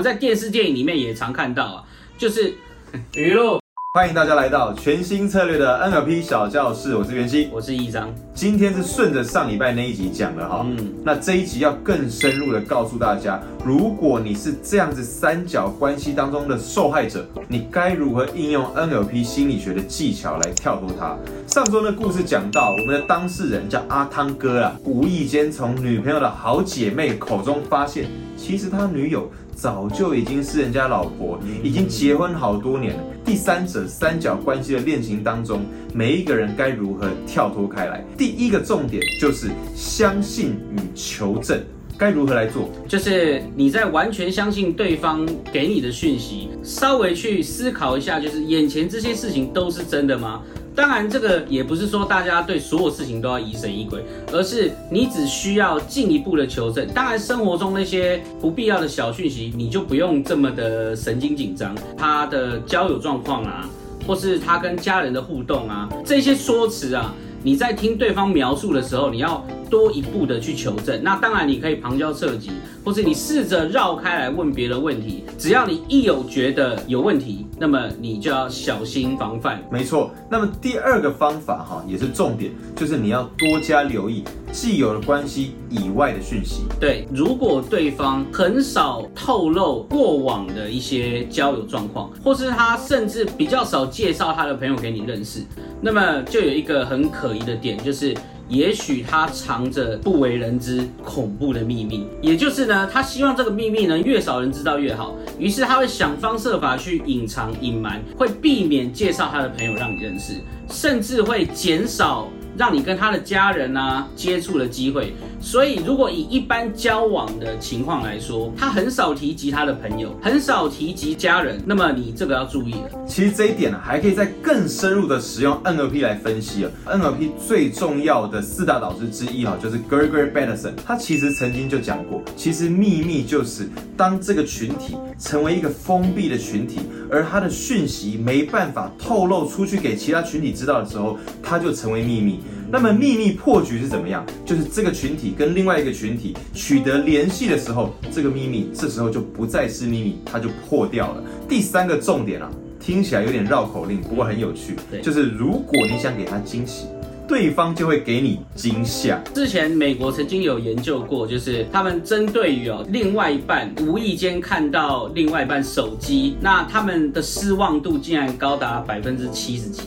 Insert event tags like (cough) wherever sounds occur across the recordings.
们在电视电影里面也常看到啊，就是 (laughs) 娱乐。欢迎大家来到全新策略的 NLP 小教室，我是袁熙，我是一章。今天是顺着上礼拜那一集讲的哈，嗯，那这一集要更深入的告诉大家，如果你是这样子三角关系当中的受害者，你该如何应用 NLP 心理学的技巧来跳脱它。上周的故事讲到，我们的当事人叫阿汤哥啊，无意间从女朋友的好姐妹口中发现，其实他女友。早就已经是人家老婆，已经结婚好多年了。第三者三角关系的恋情当中，每一个人该如何跳脱开来？第一个重点就是相信与求证，该如何来做？就是你在完全相信对方给你的讯息，稍微去思考一下，就是眼前这些事情都是真的吗？当然，这个也不是说大家对所有事情都要疑神疑鬼，而是你只需要进一步的求证。当然，生活中那些不必要的小讯息，你就不用这么的神经紧张。他的交友状况啊，(laughs) 或是他跟家人的互动啊，这些说辞啊，你在听对方描述的时候，你要。多一步的去求证，那当然你可以旁敲侧击，或是你试着绕开来问别人问题。只要你一有觉得有问题，那么你就要小心防范。没错，那么第二个方法哈也是重点，就是你要多加留意既有的关系以外的讯息。对，如果对方很少透露过往的一些交友状况，或是他甚至比较少介绍他的朋友给你认识，那么就有一个很可疑的点，就是。也许他藏着不为人知恐怖的秘密，也就是呢，他希望这个秘密呢越少人知道越好，于是他会想方设法去隐藏隐瞒，会避免介绍他的朋友让你认识，甚至会减少。让你跟他的家人啊接触的机会，所以如果以一般交往的情况来说，他很少提及他的朋友，很少提及家人，那么你这个要注意了。其实这一点呢，还可以再更深入的使用 NLP 来分析啊。NLP 最重要的四大导师之一哈，就是 Gregory Bateson，他其实曾经就讲过，其实秘密就是当这个群体成为一个封闭的群体，而他的讯息没办法透露出去给其他群体知道的时候，他就成为秘密。那么秘密破局是怎么样？就是这个群体跟另外一个群体取得联系的时候，这个秘密这时候就不再是秘密，它就破掉了。第三个重点啊，听起来有点绕口令，不过很有趣，就是如果你想给他惊喜。对方就会给你惊吓。之前美国曾经有研究过，就是他们针对于哦另外一半无意间看到另外一半手机，那他们的失望度竟然高达百分之七十几。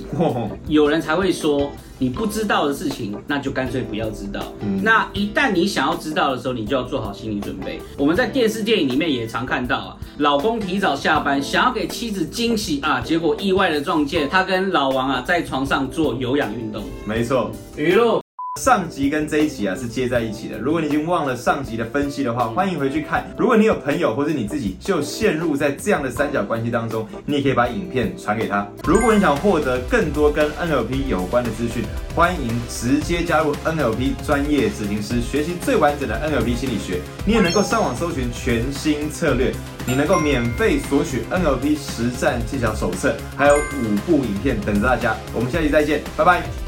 有人才会说。你不知道的事情，那就干脆不要知道。那一旦你想要知道的时候，你就要做好心理准备。我们在电视电影里面也常看到啊，老公提早下班，想要给妻子惊喜啊，结果意外的撞见他跟老王啊在床上做有氧运动。没错，娱乐。上集跟这一集啊是接在一起的。如果你已经忘了上集的分析的话，欢迎回去看。如果你有朋友或者你自己就陷入在这样的三角关系当中，你也可以把影片传给他。如果你想获得更多跟 NLP 有关的资讯，欢迎直接加入 NLP 专业执行师，学习最完整的 NLP 心理学。你也能够上网搜寻全新策略，你能够免费索取 NLP 实战技巧手册，还有五部影片等着大家。我们下期再见，拜拜。